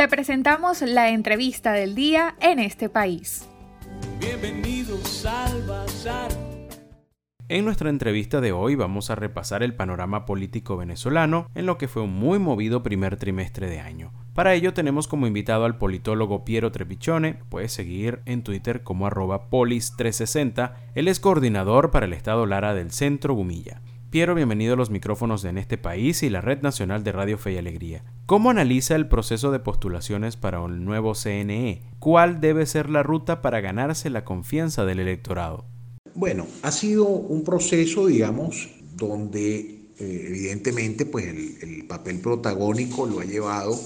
Te presentamos la entrevista del día en este país. Bienvenidos al Bazar. En nuestra entrevista de hoy vamos a repasar el panorama político venezolano en lo que fue un muy movido primer trimestre de año. Para ello tenemos como invitado al politólogo Piero Trepichone, puedes seguir en Twitter como arroba polis360, él es coordinador para el Estado Lara del Centro Gumilla. Piero, bienvenido a los micrófonos de En este país y la Red Nacional de Radio Fe y Alegría. ¿Cómo analiza el proceso de postulaciones para un nuevo CNE? ¿Cuál debe ser la ruta para ganarse la confianza del electorado? Bueno, ha sido un proceso, digamos, donde eh, evidentemente pues el, el papel protagónico lo ha llevado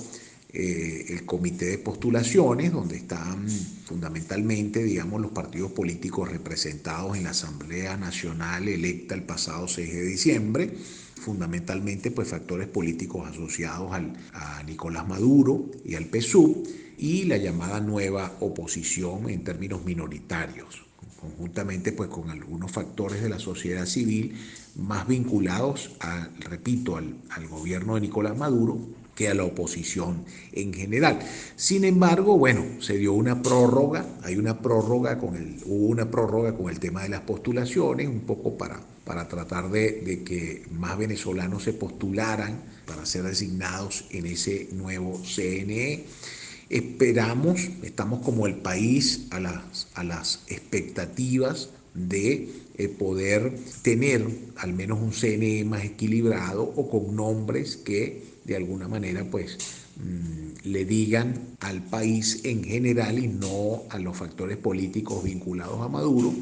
eh, el comité de postulaciones, donde están fundamentalmente, digamos, los partidos políticos representados en la Asamblea Nacional electa el pasado 6 de diciembre, fundamentalmente pues factores políticos asociados al, a Nicolás Maduro y al PSUV, y la llamada nueva oposición en términos minoritarios, conjuntamente pues con algunos factores de la sociedad civil más vinculados, a, repito, al, al gobierno de Nicolás Maduro que a la oposición en general. Sin embargo, bueno, se dio una prórroga, hay una prórroga con el, hubo una prórroga con el tema de las postulaciones, un poco para, para tratar de, de que más venezolanos se postularan para ser designados en ese nuevo CNE. Esperamos, estamos como el país a las, a las expectativas de eh, poder tener al menos un CNE más equilibrado o con nombres que de alguna manera pues mm, le digan al país en general y no a los factores políticos vinculados a Maduro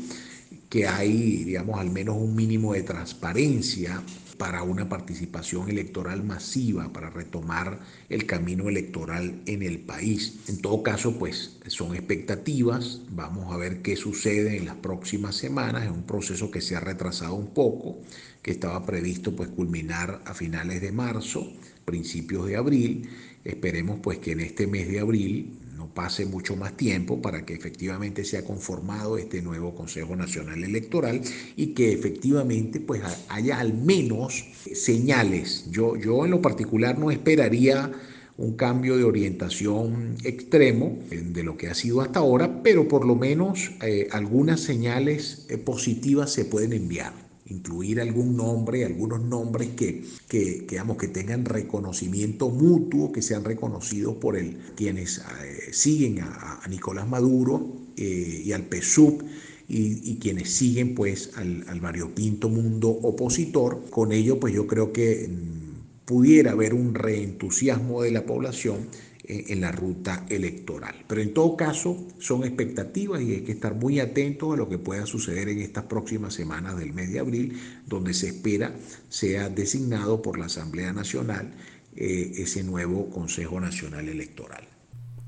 que hay, digamos, al menos un mínimo de transparencia para una participación electoral masiva, para retomar el camino electoral en el país. En todo caso, pues son expectativas, vamos a ver qué sucede en las próximas semanas, es un proceso que se ha retrasado un poco, que estaba previsto pues culminar a finales de marzo, principios de abril. Esperemos pues que en este mes de abril no pase mucho más tiempo para que efectivamente sea conformado este nuevo Consejo Nacional Electoral y que efectivamente pues haya al menos señales. Yo, yo en lo particular no esperaría un cambio de orientación extremo de lo que ha sido hasta ahora, pero por lo menos eh, algunas señales eh, positivas se pueden enviar incluir algún nombre, algunos nombres que, que, que, que tengan reconocimiento mutuo, que sean reconocidos por el, quienes eh, siguen a, Nicolás Maduro eh, y al PSUV y, y, quienes siguen pues al, al variopinto mundo opositor. Con ello pues yo creo que mm, pudiera haber un reentusiasmo de la población en la ruta electoral. Pero en todo caso son expectativas y hay que estar muy atentos a lo que pueda suceder en estas próximas semanas del mes de abril, donde se espera sea designado por la Asamblea Nacional eh, ese nuevo Consejo Nacional Electoral.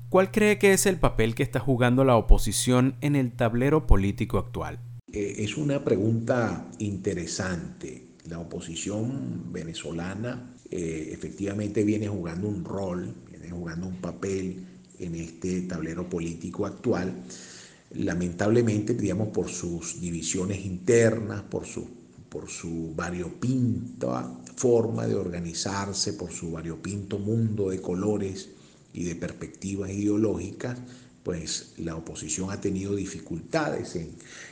¿Cuál cree que es el papel que está jugando la oposición en el tablero político actual? Eh, es una pregunta interesante. La oposición venezolana eh, efectivamente viene jugando un rol jugando un papel en este tablero político actual, lamentablemente, digamos, por sus divisiones internas, por su, por su variopinta forma de organizarse, por su variopinto mundo de colores y de perspectivas ideológicas, pues la oposición ha tenido dificultades en,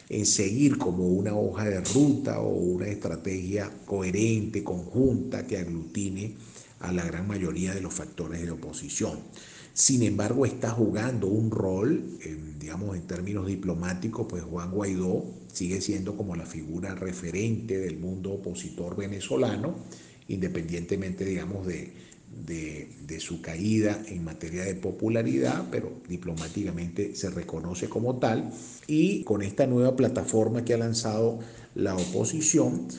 en, seguir como una hoja de ruta o una estrategia coherente, conjunta, que aglutine a la gran mayoría de los factores de oposición. Sin embargo, está jugando un rol, digamos, en términos diplomáticos, pues Juan Guaidó sigue siendo como la figura referente del mundo opositor venezolano, independientemente, digamos, de, de, de, su caída en materia de popularidad, pero diplomáticamente se reconoce como tal. Y con esta nueva plataforma que ha lanzado la oposición,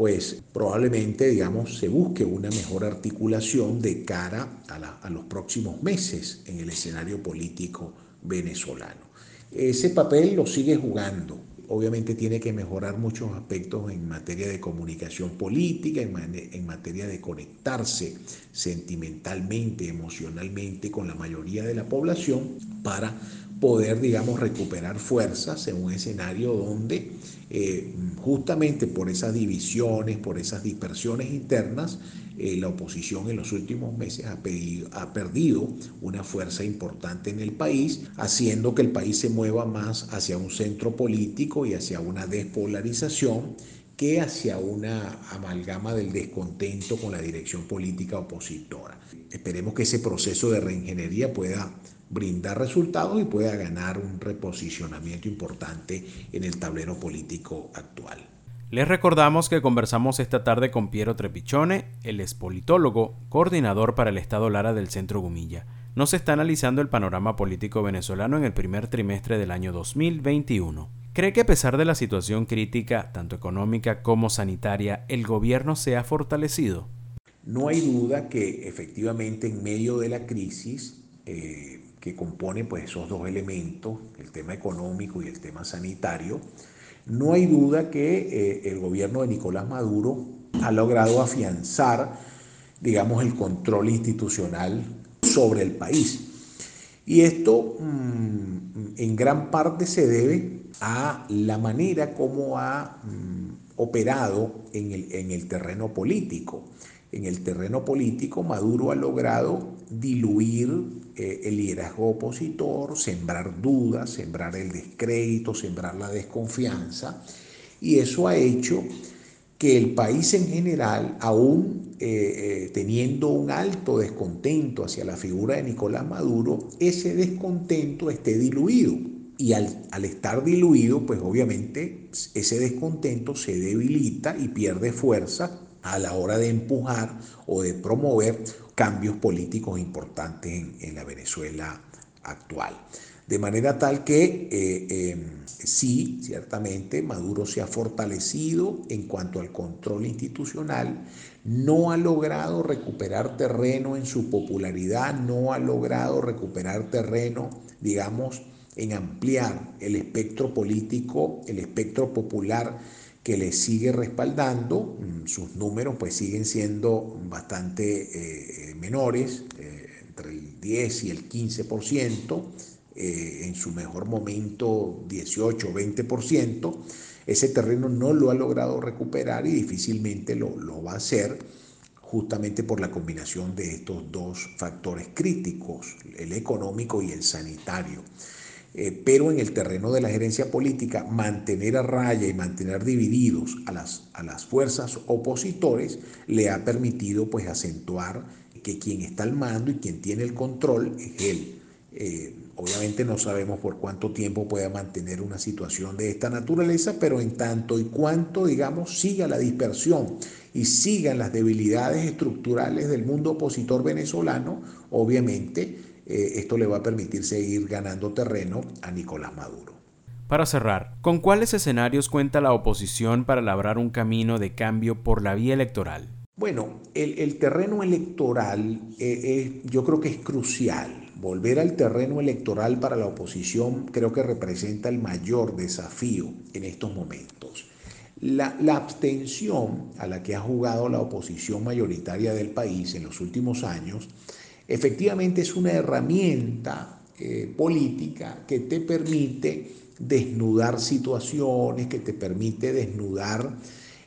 pues probablemente, digamos, se busque una mejor articulación de cara a, los próximos meses en el escenario político venezolano. Ese papel lo sigue jugando. Obviamente tiene que mejorar muchos aspectos en materia de comunicación política, en materia de conectarse sentimentalmente, emocionalmente con la mayoría de la población para poder, digamos, recuperar fuerzas en un escenario donde eh, justamente por esas divisiones, por esas dispersiones internas, eh, la oposición en los últimos meses ha, ha, perdido una fuerza importante en el país, haciendo que el país se mueva más hacia un centro político y hacia una despolarización que hacia una amalgama del descontento con la dirección política opositora. Esperemos que ese proceso de reingeniería pueda brindar resultados y pueda ganar un reposicionamiento importante en el tablero político actual. Les recordamos que conversamos esta tarde con Piero Trepichone, el expolitólogo, coordinador para el Estado Lara del Centro Gumilla. Nos está analizando el panorama político venezolano en el primer trimestre del año 2021. ¿Cree que a pesar de la situación crítica, tanto económica como sanitaria, el gobierno se ha fortalecido? No hay duda que efectivamente en medio de la crisis eh, que compone pues, esos dos elementos, el tema económico y el tema sanitario, no hay duda que eh, el gobierno de Nicolás Maduro ha logrado afianzar, digamos, el control institucional sobre el país. Y esto mm, en gran parte se debe a la manera como ha mm, operado en el, en el terreno político. En el terreno político, Maduro ha logrado diluir eh, el liderazgo opositor, sembrar dudas, sembrar el descrédito, sembrar la desconfianza, y eso ha hecho que el país en general, aún eh, eh, teniendo un alto descontento hacia la figura de Nicolás Maduro, ese descontento esté diluido. Y al, al, estar diluido, pues obviamente ese descontento se debilita y pierde fuerza a la hora de empujar o de promover cambios políticos importantes en, la Venezuela actual. De manera tal que eh, em, sí, ciertamente, Maduro se ha fortalecido en cuanto al control institucional, no ha logrado recuperar terreno en su popularidad, no ha logrado recuperar terreno, digamos, en ampliar el espectro político, el espectro popular que le sigue respaldando, mm, sus números pues siguen siendo bastante eh, eh, menores, eh, entre el 10 y el 15%, en su mejor momento 18 o 20%, ese terreno no lo ha logrado recuperar y difícilmente lo, lo va a hacer justamente por la combinación de estos dos factores críticos, el económico y el sanitario. Eh, pero en el terreno de la gerencia política, mantener a raya y mantener divididos a las, a las fuerzas opositores le ha permitido pues acentuar que quien está al mando y quien tiene el control es él. Eh, obviamente no sabemos por cuánto tiempo pueda mantener una situación de esta naturaleza, pero en tanto y cuanto, digamos, siga la dispersión y sigan las debilidades estructurales del mundo opositor venezolano, obviamente eh, esto le va a permitir seguir ganando terreno a Nicolás Maduro. Para cerrar, ¿con cuáles escenarios cuenta la oposición para labrar un camino de cambio por la vía electoral? Bueno, el, terreno electoral eh, yo creo que es crucial. Volver al terreno electoral para la oposición creo que representa el mayor desafío en estos momentos. La, la, abstención a la que ha jugado la oposición mayoritaria del país en los últimos años efectivamente es una herramienta eh, política que te permite desnudar situaciones, que te permite desnudar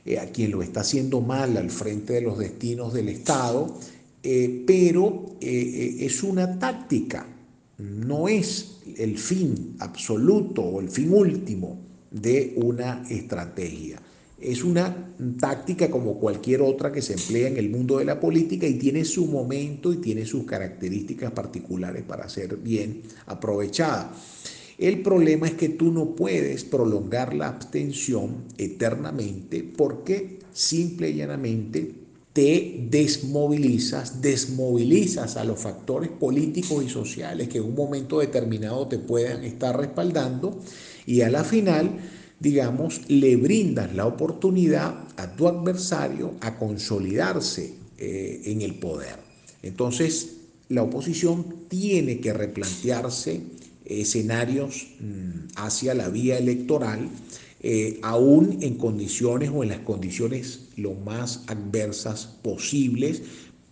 eh, a quien lo está haciendo mal al frente de los destinos del Estado, eh, pero es una táctica, no es el fin absoluto o el fin último de una estrategia. Es una táctica como cualquier otra que se emplea en el mundo de la política y tiene su momento y tiene sus características particulares para ser bien aprovechada. El problema es que tú no puedes prolongar la abstención eternamente porque simple y llanamente te desmovilizas, desmovilizas a los factores políticos y sociales que en un momento determinado te puedan estar respaldando y a la final digamos, le brindas la oportunidad a tu adversario a consolidarse eh, en el poder. Entonces, la oposición tiene que replantearse escenarios mm, hacia la vía electoral, eh, aún en condiciones o en las condiciones lo más adversas posibles,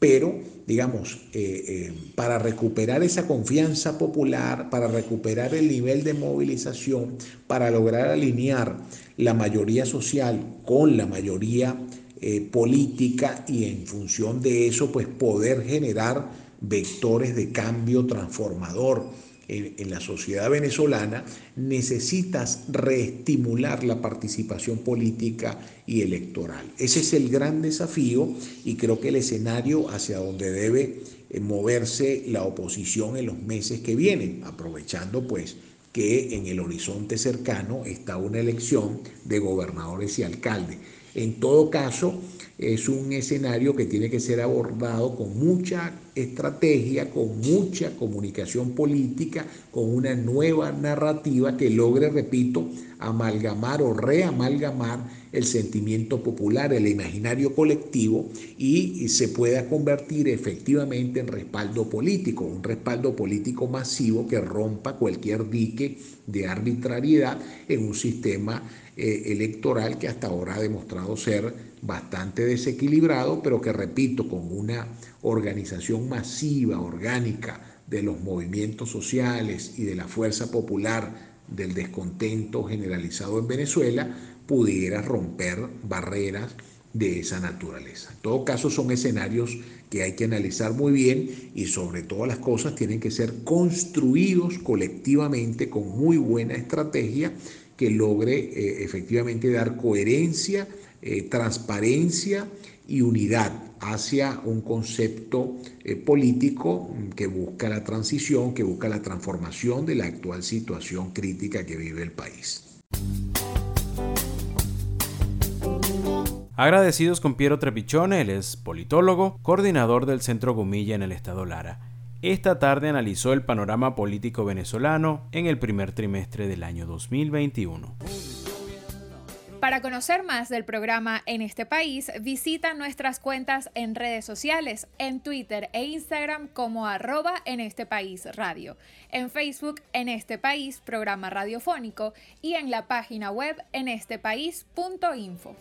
pero, digamos, eh, eh, para recuperar esa confianza popular, para recuperar el nivel de movilización, para lograr alinear la mayoría social con la mayoría eh, política y en función de eso, pues poder generar vectores de cambio transformador en, la sociedad venezolana, necesitas reestimular la participación política y electoral. Ese es el gran desafío y creo que el escenario hacia donde debe eh, moverse la oposición en los meses que vienen, aprovechando pues que en el horizonte cercano está una elección de gobernadores y alcaldes. En todo caso, es un escenario que tiene que ser abordado con mucha estrategia, con mucha comunicación política, con una nueva narrativa que logre, repito, amalgamar o reamalgamar el sentimiento popular, el imaginario colectivo y se pueda convertir efectivamente en respaldo político, un respaldo político masivo que rompa cualquier dique de arbitrariedad en un sistema eh, electoral que hasta ahora ha demostrado ser bastante desequilibrado, pero que repito, con una organización masiva, orgánica de los movimientos sociales y de la fuerza popular del descontento generalizado en Venezuela, pudiera romper barreras de esa naturaleza. En todo caso, son escenarios que hay que analizar muy bien y sobre todas las cosas tienen que ser construidos colectivamente con muy buena estrategia que logre eh, efectivamente dar coherencia eh, transparencia y unidad hacia un concepto eh, político que busca la transición, que busca la transformación de la actual situación crítica que vive el país. Agradecidos con Piero Trepichone, él es politólogo, coordinador del Centro Gumilla en el estado Lara. Esta tarde analizó el panorama político venezolano en el primer trimestre del año 2021. Para conocer más del programa en este país, visita nuestras cuentas en redes sociales, en Twitter e Instagram como arroba en este país radio, en Facebook en este país programa radiofónico y en la página web en este país.info.